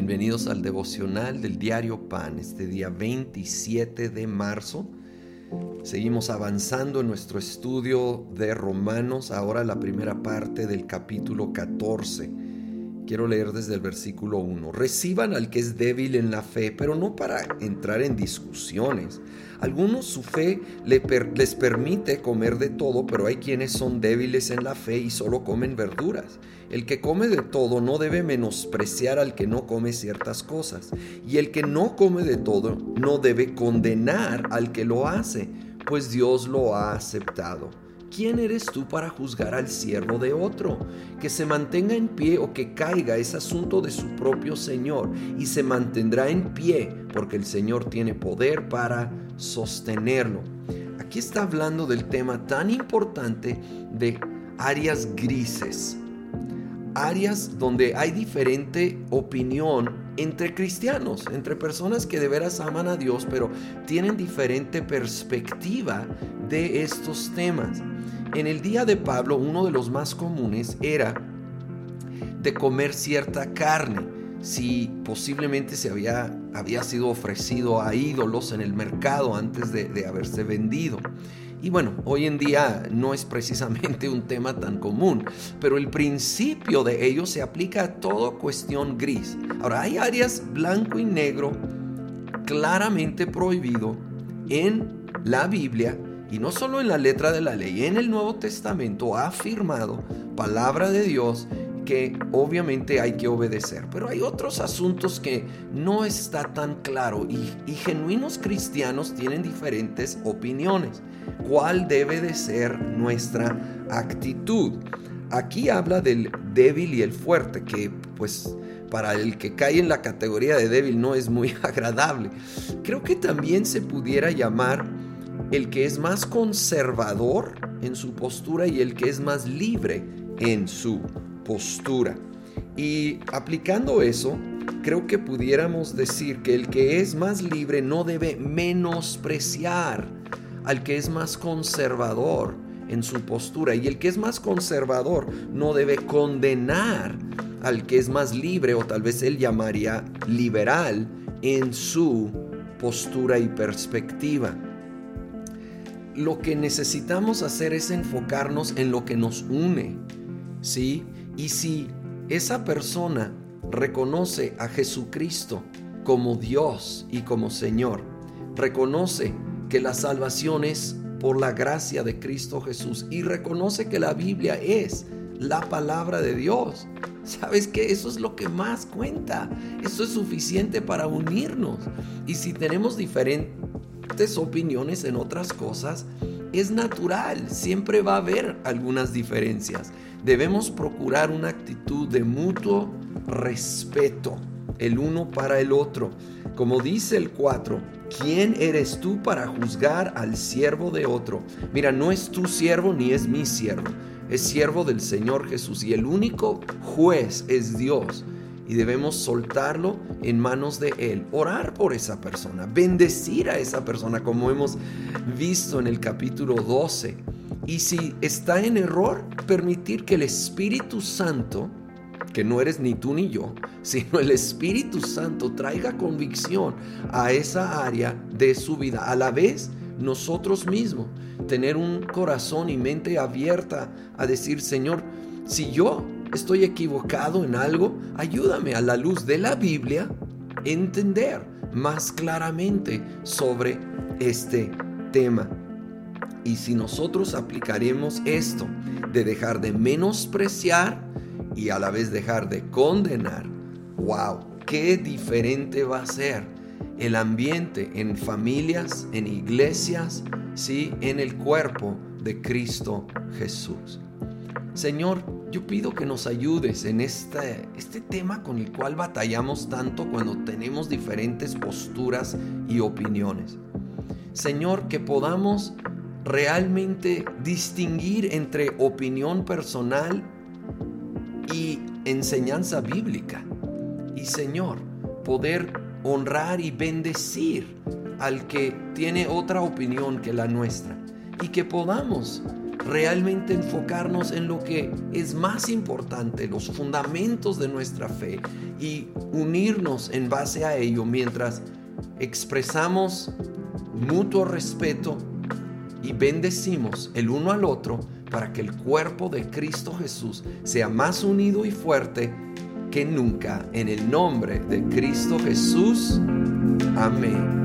bienvenidos al devocional del diario Pan, este día 27 de marzo. Seguimos avanzando en nuestro estudio de Romanos, ahora la primera parte del capítulo 14. Quiero leer desde el versículo 1. Reciban al que es débil en la fe, pero no para entrar en discusiones. Algunos su fe les permite comer de todo, pero hay quienes son débiles en la fe y solo comen verduras. El que come de todo no debe menospreciar al que no come ciertas cosas. Y el que no come de todo no debe condenar al que lo hace, pues Dios lo ha aceptado. ¿Quién eres tú para juzgar al siervo de otro? Que se mantenga en pie o que caiga es asunto de su propio Señor y se mantendrá en pie porque el Señor tiene poder para sostenerlo. Aquí está hablando del tema tan importante de áreas grises, áreas donde hay diferente opinión entre cristianos, entre personas que de veras aman a Dios, pero tienen diferente perspectiva de estos temas. En el día de Pablo, uno de los más comunes era de comer cierta carne, si posiblemente se había, había sido ofrecido a ídolos en el mercado antes de, de haberse vendido. Y bueno, hoy en día no es precisamente un tema tan común, pero el principio de ello se aplica a toda cuestión gris. Ahora, hay áreas blanco y negro claramente prohibido en la Biblia y no solo en la letra de la ley, en el Nuevo Testamento ha afirmado palabra de Dios obviamente hay que obedecer. Pero hay otros asuntos que no está tan claro y, y, genuinos cristianos tienen diferentes opiniones. ¿Cuál debe de ser nuestra actitud? Aquí habla del débil y el fuerte, que pues para el que cae en la categoría de débil no es muy agradable. Creo que también se pudiera llamar el que es más conservador en su postura y el que es más libre en su postura. Y aplicando eso, creo que pudiéramos decir que el que es más libre no debe menospreciar al que es más conservador en su postura y el que es más conservador no debe condenar al que es más libre o tal vez él llamaría liberal en su postura y perspectiva lo que necesitamos hacer es enfocarnos en lo que nos une, ¿sí? Y si esa persona reconoce a Jesucristo como Dios y como Señor, reconoce que la salvación es por la gracia de Cristo Jesús y reconoce que la Biblia es la palabra de Dios. ¿Sabes que Eso es lo que más cuenta. Eso es suficiente para unirnos. Y si tenemos diferentes opiniones en otras cosas, es natural, siempre va a haber algunas diferencias. Debemos procurar una actitud de mutuo respeto, el uno para el otro. Como dice el 4, ¿quién eres tú para juzgar al siervo de otro? Mira, no es tu siervo ni es mi siervo, es siervo del Señor Jesús y el único juez es Dios y debemos soltarlo en manos de Él, orar por esa persona, bendecir a esa persona como hemos visto en el capítulo 12. Y si está en error, permitir que el Espíritu Santo, que no eres ni tú ni yo, sino el Espíritu Santo traiga convicción a esa área de su vida. A la vez, nosotros mismos, tener un corazón y mente abierta a decir, Señor, si yo estoy equivocado en algo, ayúdame a la luz de la Biblia entender más claramente sobre este tema. Y si nosotros aplicaremos esto de dejar de menospreciar y a la vez dejar de condenar, wow, qué diferente va a ser el ambiente en familias, en iglesias, sí, en el cuerpo de Cristo Jesús. Señor, yo pido que nos ayudes en este, este tema con el cual batallamos tanto cuando tenemos diferentes posturas y opiniones. Señor, que podamos realmente distinguir entre opinión personal y enseñanza bíblica. Y Señor, poder honrar y bendecir al que tiene otra opinión que la nuestra. Y que podamos realmente enfocarnos en lo que es más importante, los fundamentos de nuestra fe y unirnos en base a ello mientras expresamos mutuo respeto y bendecimos el uno al otro para que el cuerpo de Cristo Jesús sea más unido y fuerte que nunca. En el nombre de Cristo Jesús. Amén.